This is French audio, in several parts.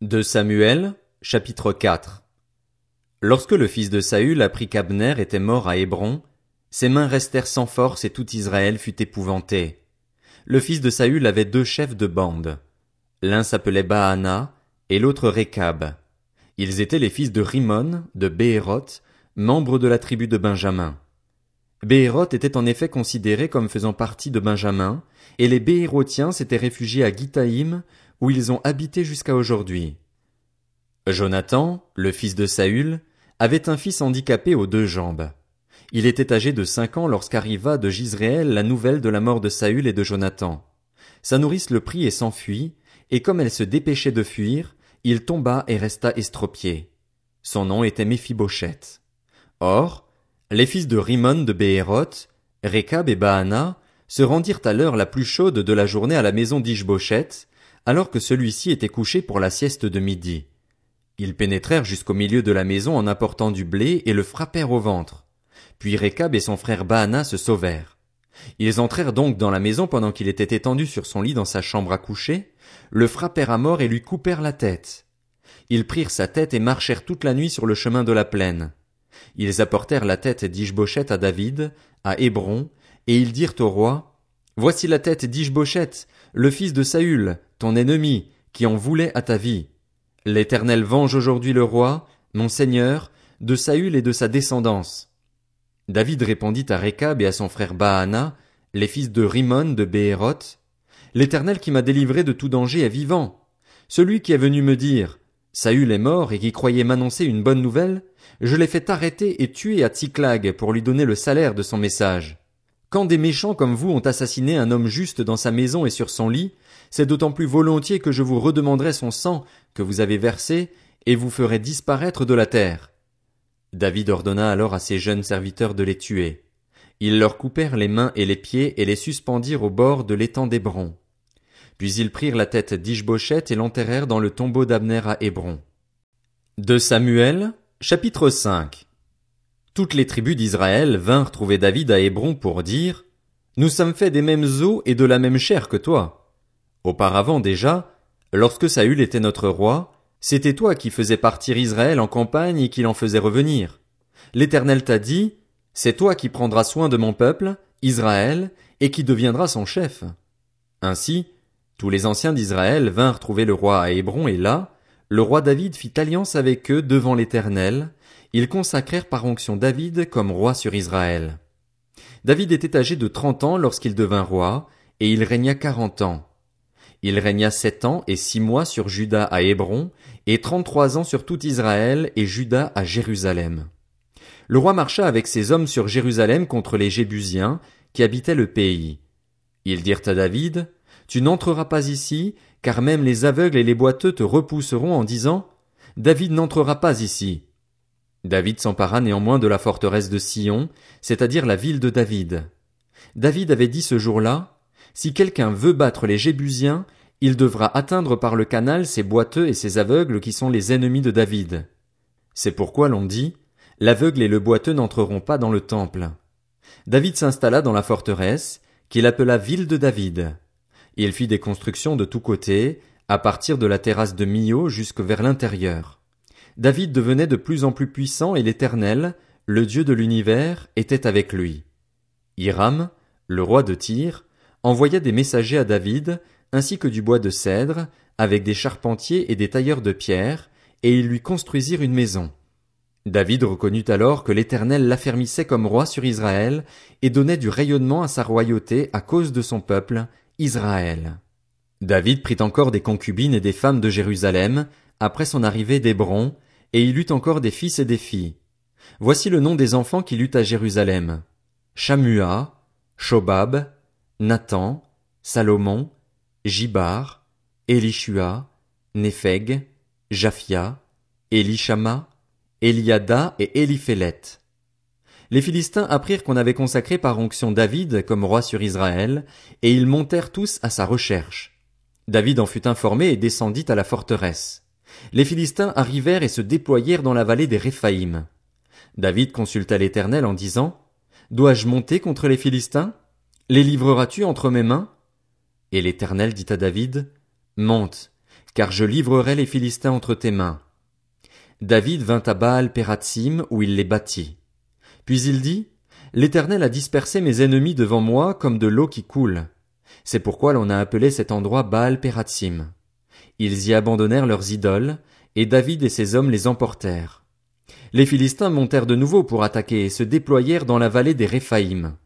De Samuel, chapitre 4 Lorsque le fils de Saül apprit qu'Abner était mort à Hébron, ses mains restèrent sans force et tout Israël fut épouvanté. Le fils de Saül avait deux chefs de bande. L'un s'appelait Baana et l'autre Rekab. Ils étaient les fils de Rimon, de Béhéroth, membre de la tribu de Benjamin. Béhéroth était en effet considéré comme faisant partie de Benjamin, et les Béhérothiens s'étaient réfugiés à Gitaïm, où ils ont habité jusqu'à aujourd'hui. Jonathan, le fils de Saül, avait un fils handicapé aux deux jambes. Il était âgé de cinq ans lorsqu'arriva de Gisréel la nouvelle de la mort de Saül et de Jonathan. Sa nourrice le prit et s'enfuit, et comme elle se dépêchait de fuir, il tomba et resta estropié. Son nom était Méphibosheth. Or, les fils de Rimon de Béhéroth, Rekab et Baana, se rendirent à l'heure la plus chaude de la journée à la maison d'Ishbosheth, alors que celui-ci était couché pour la sieste de midi. Ils pénétrèrent jusqu'au milieu de la maison en apportant du blé et le frappèrent au ventre. Puis Rekab et son frère Baana se sauvèrent. Ils entrèrent donc dans la maison pendant qu'il était étendu sur son lit dans sa chambre à coucher, le frappèrent à mort et lui coupèrent la tête. Ils prirent sa tête et marchèrent toute la nuit sur le chemin de la plaine. Ils apportèrent la tête d'Ishbosheth à David, à Hébron, et ils dirent au roi, Voici la tête d'Ishbosheth, le fils de Saül, ennemi, qui en voulait à ta vie. L'Éternel venge aujourd'hui le roi, mon seigneur, de Saül et de sa descendance. David répondit à Rekab et à son frère Baana, les fils de Rimon de Béhéroth, L'Éternel qui m'a délivré de tout danger est vivant. Celui qui est venu me dire, Saül est mort et qui croyait m'annoncer une bonne nouvelle, je l'ai fait arrêter et tuer à Tsiklag pour lui donner le salaire de son message. Quand des méchants comme vous ont assassiné un homme juste dans sa maison et sur son lit, c'est d'autant plus volontiers que je vous redemanderai son sang que vous avez versé et vous ferai disparaître de la terre. David ordonna alors à ses jeunes serviteurs de les tuer. Ils leur coupèrent les mains et les pieds et les suspendirent au bord de l'étang d'Hébron. Puis ils prirent la tête d'Ishbosheth et l'enterrèrent dans le tombeau d'Abner à Hébron. De Samuel, chapitre 5 Toutes les tribus d'Israël vinrent trouver David à Hébron pour dire, Nous sommes faits des mêmes os et de la même chair que toi. Auparavant déjà, lorsque Saül était notre roi, c'était toi qui faisais partir Israël en campagne et qui l'en faisais revenir. L'Éternel t'a dit, c'est toi qui prendras soin de mon peuple, Israël, et qui deviendras son chef. Ainsi, tous les anciens d'Israël vinrent trouver le roi à Hébron et là, le roi David fit alliance avec eux devant l'Éternel, ils consacrèrent par onction David comme roi sur Israël. David était âgé de trente ans lorsqu'il devint roi, et il régna quarante ans. Il régna sept ans et six mois sur Juda à Hébron, et trente-trois ans sur tout Israël et Juda à Jérusalem. Le roi marcha avec ses hommes sur Jérusalem contre les Jébusiens, qui habitaient le pays. Ils dirent à David, Tu n'entreras pas ici, car même les aveugles et les boiteux te repousseront en disant, David n'entrera pas ici. David s'empara néanmoins de la forteresse de Sion, c'est-à-dire la ville de David. David avait dit ce jour-là, si quelqu'un veut battre les Jébusiens, il devra atteindre par le canal ces boiteux et ces aveugles qui sont les ennemis de David. C'est pourquoi l'on dit, l'aveugle et le boiteux n'entreront pas dans le temple. David s'installa dans la forteresse, qu'il appela ville de David. Il fit des constructions de tous côtés, à partir de la terrasse de Mio jusque vers l'intérieur. David devenait de plus en plus puissant et l'Éternel, le Dieu de l'univers, était avec lui. Hiram, le roi de Tyr, envoya des messagers à David, ainsi que du bois de cèdre, avec des charpentiers et des tailleurs de pierre, et ils lui construisirent une maison. David reconnut alors que l'Éternel l'affermissait comme roi sur Israël, et donnait du rayonnement à sa royauté à cause de son peuple, Israël. David prit encore des concubines et des femmes de Jérusalem, après son arrivée d'Hébron, et il eut encore des fils et des filles. Voici le nom des enfants qu'il eut à Jérusalem. Shamua, Shobab, Nathan, Salomon, Jibar, Elishua, Nepheg, Japhia, Elishama, Eliada et Eliphélet. Les Philistins apprirent qu'on avait consacré par onction David comme roi sur Israël, et ils montèrent tous à sa recherche. David en fut informé et descendit à la forteresse. Les Philistins arrivèrent et se déployèrent dans la vallée des Réphaïm. David consulta l'Éternel en disant, Dois-je monter contre les Philistins? Les livreras-tu entre mes mains? Et l'Éternel dit à David, Monte, car je livrerai les Philistins entre tes mains. David vint à Baal Pératsim, où il les bâtit. Puis il dit, L'Éternel a dispersé mes ennemis devant moi comme de l'eau qui coule. C'est pourquoi l'on a appelé cet endroit Baal Pératsim. Ils y abandonnèrent leurs idoles, et David et ses hommes les emportèrent. Les Philistins montèrent de nouveau pour attaquer et se déployèrent dans la vallée des Réphaïm.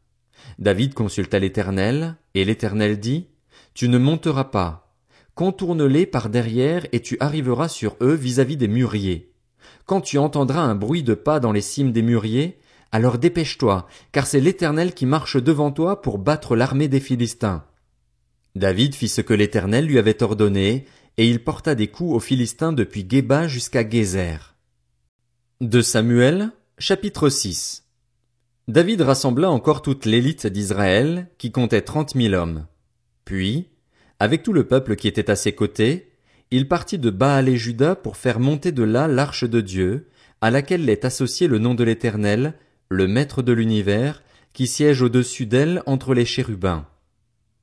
David consulta l'Éternel, et l'Éternel dit, Tu ne monteras pas. Contourne-les par derrière et tu arriveras sur eux vis-à-vis des mûriers. Quand tu entendras un bruit de pas dans les cimes des mûriers, alors dépêche-toi, car c'est l'Éternel qui marche devant toi pour battre l'armée des Philistins. David fit ce que l'Éternel lui avait ordonné, et il porta des coups aux Philistins depuis Geba jusqu'à Gézer. De Samuel, chapitre 6 David rassembla encore toute l'élite d'Israël, qui comptait trente mille hommes. Puis, avec tout le peuple qui était à ses côtés, il partit de Baal et Juda pour faire monter de là l'arche de Dieu, à laquelle est associé le nom de l'Éternel, le Maître de l'univers, qui siège au-dessus d'elle entre les chérubins.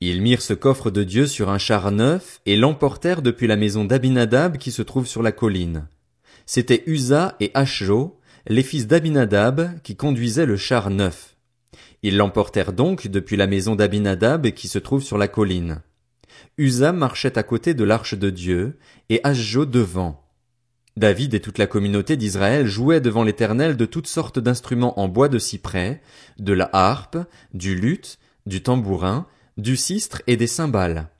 Ils mirent ce coffre de Dieu sur un char neuf et l'emportèrent depuis la maison d'Abinadab qui se trouve sur la colline. C'étaient Uza et Ashjo, les fils d'Abinadab, qui conduisaient le char neuf. Ils l'emportèrent donc depuis la maison d'Abinadab qui se trouve sur la colline. Uza marchait à côté de l'arche de Dieu, et Ashjo devant. David et toute la communauté d'Israël jouaient devant l'Éternel de toutes sortes d'instruments en bois de cyprès, de la harpe, du luth, du tambourin, du sistre et des cymbales.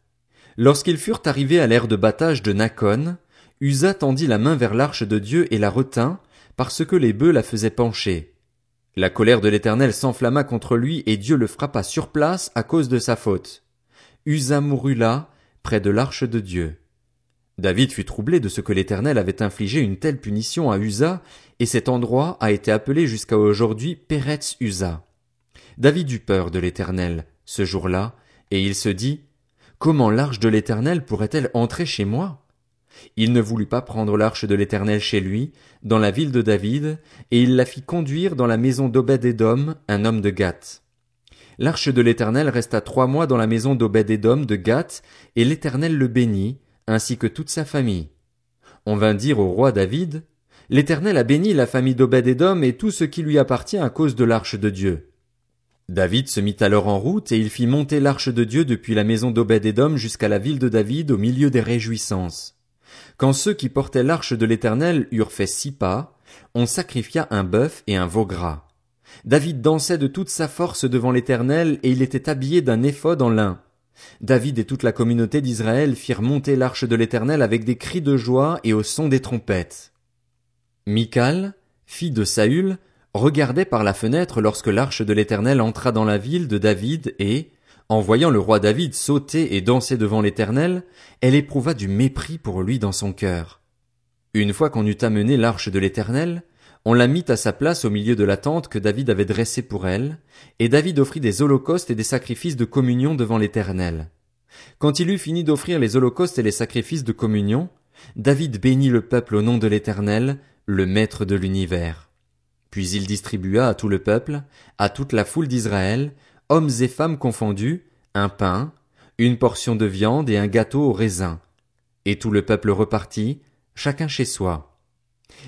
Lorsqu'ils furent arrivés à l'ère de battage de Nakon, Uza tendit la main vers l'arche de Dieu et la retint, parce que les bœufs la faisaient pencher. La colère de l'Éternel s'enflamma contre lui et Dieu le frappa sur place à cause de sa faute. Uza mourut là, près de l'arche de Dieu. David fut troublé de ce que l'Éternel avait infligé une telle punition à Uza, et cet endroit a été appelé jusqu'à aujourd'hui Peretz Uza. David eut peur de l'Éternel, ce jour-là, et il se dit, Comment l'arche de l'Éternel pourrait-elle entrer chez moi? Il ne voulut pas prendre l'arche de l'Éternel chez lui, dans la ville de David, et il la fit conduire dans la maison d'Obed-Édom, un homme de Gath. L'arche de l'Éternel resta trois mois dans la maison d'Obed-Édom de Gath, et l'Éternel le bénit, ainsi que toute sa famille. On vint dire au roi David, L'Éternel a béni la famille d'Obed-Édom et tout ce qui lui appartient à cause de l'arche de Dieu. David se mit alors en route et il fit monter l'arche de Dieu depuis la maison d'Obed-Édom jusqu'à la ville de David au milieu des réjouissances. Quand ceux qui portaient l'arche de l'Éternel eurent fait six pas, on sacrifia un bœuf et un veau gras. David dansait de toute sa force devant l'Éternel et il était habillé d'un éphod en lin. David et toute la communauté d'Israël firent monter l'arche de l'Éternel avec des cris de joie et au son des trompettes. Michal, fille de Saül, regardait par la fenêtre lorsque l'arche de l'Éternel entra dans la ville de David et, en voyant le roi David sauter et danser devant l'Éternel, elle éprouva du mépris pour lui dans son cœur. Une fois qu'on eut amené l'arche de l'Éternel, on la mit à sa place au milieu de la tente que David avait dressée pour elle, et David offrit des holocaustes et des sacrifices de communion devant l'Éternel. Quand il eut fini d'offrir les holocaustes et les sacrifices de communion, David bénit le peuple au nom de l'Éternel, le Maître de l'univers. Puis il distribua à tout le peuple, à toute la foule d'Israël, hommes et femmes confondus, un pain, une portion de viande et un gâteau au raisin. Et tout le peuple repartit, chacun chez soi.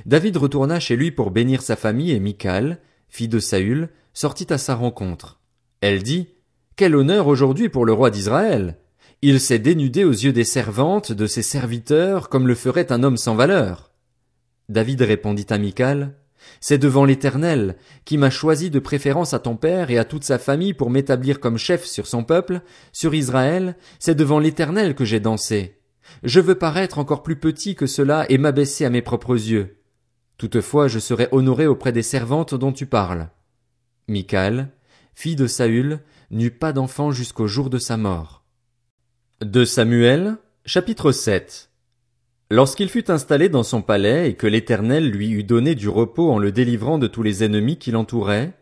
David retourna chez lui pour bénir sa famille et Michal, fille de Saül, sortit à sa rencontre. Elle dit, Quel honneur aujourd'hui pour le roi d'Israël! Il s'est dénudé aux yeux des servantes, de ses serviteurs, comme le ferait un homme sans valeur. David répondit à Michal, c'est devant l'Éternel, qui m'a choisi de préférence à ton père et à toute sa famille pour m'établir comme chef sur son peuple, sur Israël, c'est devant l'Éternel que j'ai dansé. Je veux paraître encore plus petit que cela et m'abaisser à mes propres yeux. Toutefois je serai honoré auprès des servantes dont tu parles. Michael, fille de Saül, n'eut pas d'enfant jusqu'au jour de sa mort. De Samuel, chapitre 7 Lorsqu'il fut installé dans son palais et que l'Éternel lui eut donné du repos en le délivrant de tous les ennemis qui l'entouraient,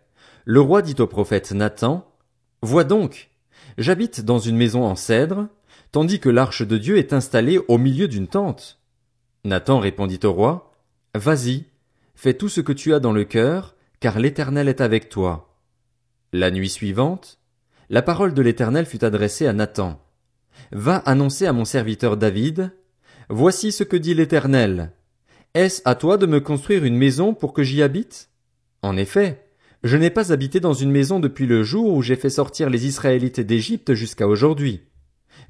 le roi dit au prophète Nathan, Vois donc, j'habite dans une maison en cèdre, tandis que l'arche de Dieu est installée au milieu d'une tente. Nathan répondit au roi, Vas-y, fais tout ce que tu as dans le cœur, car l'Éternel est avec toi. La nuit suivante, la parole de l'Éternel fut adressée à Nathan. Va annoncer à mon serviteur David, Voici ce que dit l'Éternel. Est-ce à toi de me construire une maison pour que j'y habite? En effet, je n'ai pas habité dans une maison depuis le jour où j'ai fait sortir les Israélites d'Égypte jusqu'à aujourd'hui.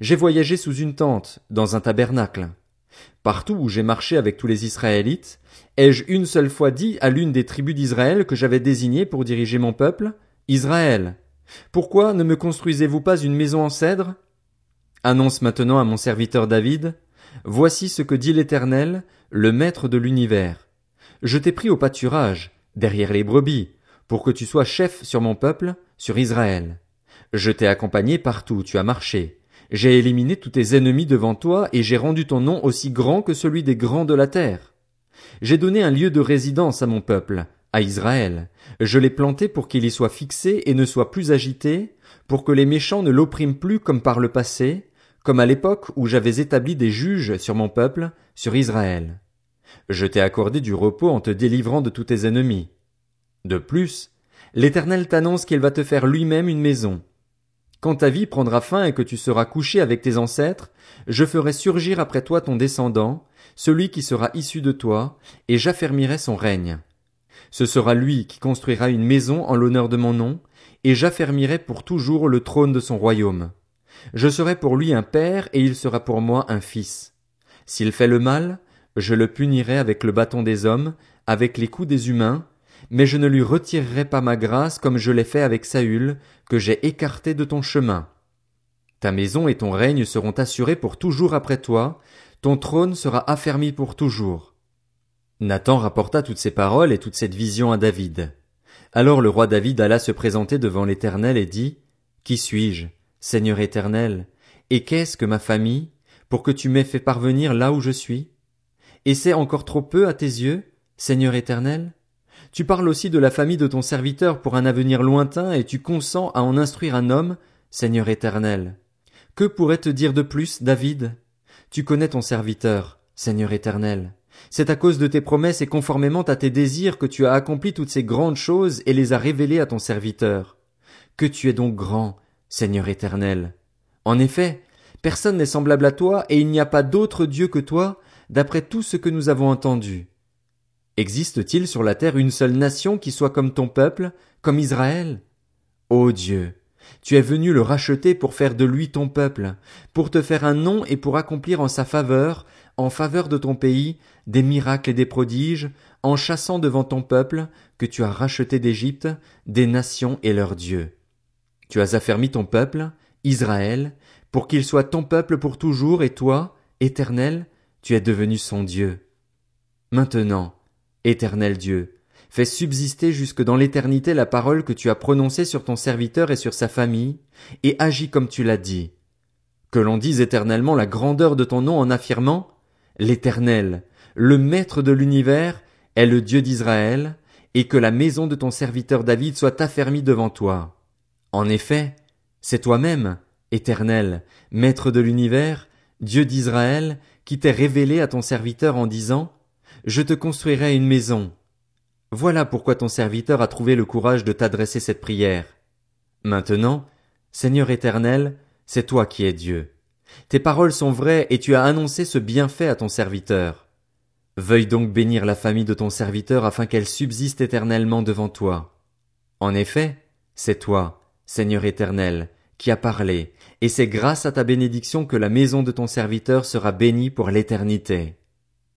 J'ai voyagé sous une tente, dans un tabernacle. Partout où j'ai marché avec tous les Israélites, ai-je une seule fois dit à l'une des tribus d'Israël que j'avais désignée pour diriger mon peuple, Israël, pourquoi ne me construisez-vous pas une maison en cèdre? Annonce maintenant à mon serviteur David, Voici ce que dit l'Éternel, le Maître de l'univers. Je t'ai pris au pâturage, derrière les brebis, pour que tu sois chef sur mon peuple, sur Israël. Je t'ai accompagné partout où tu as marché. J'ai éliminé tous tes ennemis devant toi et j'ai rendu ton nom aussi grand que celui des grands de la terre. J'ai donné un lieu de résidence à mon peuple, à Israël. Je l'ai planté pour qu'il y soit fixé et ne soit plus agité, pour que les méchants ne l'oppriment plus comme par le passé, comme à l'époque où j'avais établi des juges sur mon peuple, sur Israël. Je t'ai accordé du repos en te délivrant de tous tes ennemis. De plus, l'Éternel t'annonce qu'il va te faire lui-même une maison. Quand ta vie prendra fin et que tu seras couché avec tes ancêtres, je ferai surgir après toi ton descendant, celui qui sera issu de toi, et j'affermirai son règne. Ce sera lui qui construira une maison en l'honneur de mon nom, et j'affermirai pour toujours le trône de son royaume. Je serai pour lui un père, et il sera pour moi un fils. S'il fait le mal, je le punirai avec le bâton des hommes, avec les coups des humains, mais je ne lui retirerai pas ma grâce comme je l'ai fait avec Saül, que j'ai écarté de ton chemin. Ta maison et ton règne seront assurés pour toujours après toi, ton trône sera affermi pour toujours. Nathan rapporta toutes ces paroles et toute cette vision à David. Alors le roi David alla se présenter devant l'Éternel et dit, Qui suis-je, Seigneur éternel, et qu'est-ce que ma famille, pour que tu m'aies fait parvenir là où je suis? Et c'est encore trop peu à tes yeux, Seigneur éternel? Tu parles aussi de la famille de ton serviteur pour un avenir lointain et tu consens à en instruire un homme, Seigneur éternel. Que pourrait te dire de plus, David? Tu connais ton serviteur, Seigneur éternel. C'est à cause de tes promesses et conformément à tes désirs que tu as accompli toutes ces grandes choses et les as révélées à ton serviteur. Que tu es donc grand, Seigneur éternel. En effet, personne n'est semblable à toi et il n'y a pas d'autre Dieu que toi, d'après tout ce que nous avons entendu. Existe-t-il sur la terre une seule nation qui soit comme ton peuple, comme Israël? Ô Dieu, tu es venu le racheter pour faire de lui ton peuple, pour te faire un nom et pour accomplir en sa faveur, en faveur de ton pays, des miracles et des prodiges, en chassant devant ton peuple, que tu as racheté d'Égypte, des nations et leurs dieux. Tu as affermi ton peuple, Israël, pour qu'il soit ton peuple pour toujours, et toi, Éternel, tu es devenu son Dieu. Maintenant, Éternel Dieu, fais subsister jusque dans l'éternité la parole que tu as prononcée sur ton serviteur et sur sa famille, et agis comme tu l'as dit. Que l'on dise éternellement la grandeur de ton nom en affirmant L'Éternel, le Maître de l'univers, est le Dieu d'Israël, et que la maison de ton serviteur David soit affermie devant toi. En effet, c'est toi-même, Éternel, Maître de l'univers, Dieu d'Israël, qui t'es révélé à ton serviteur en disant je te construirai une maison. Voilà pourquoi ton serviteur a trouvé le courage de t'adresser cette prière. Maintenant, Seigneur éternel, c'est toi qui es Dieu. Tes paroles sont vraies et tu as annoncé ce bienfait à ton serviteur. Veuille donc bénir la famille de ton serviteur afin qu'elle subsiste éternellement devant toi. En effet, c'est toi, Seigneur éternel, qui as parlé, et c'est grâce à ta bénédiction que la maison de ton serviteur sera bénie pour l'éternité.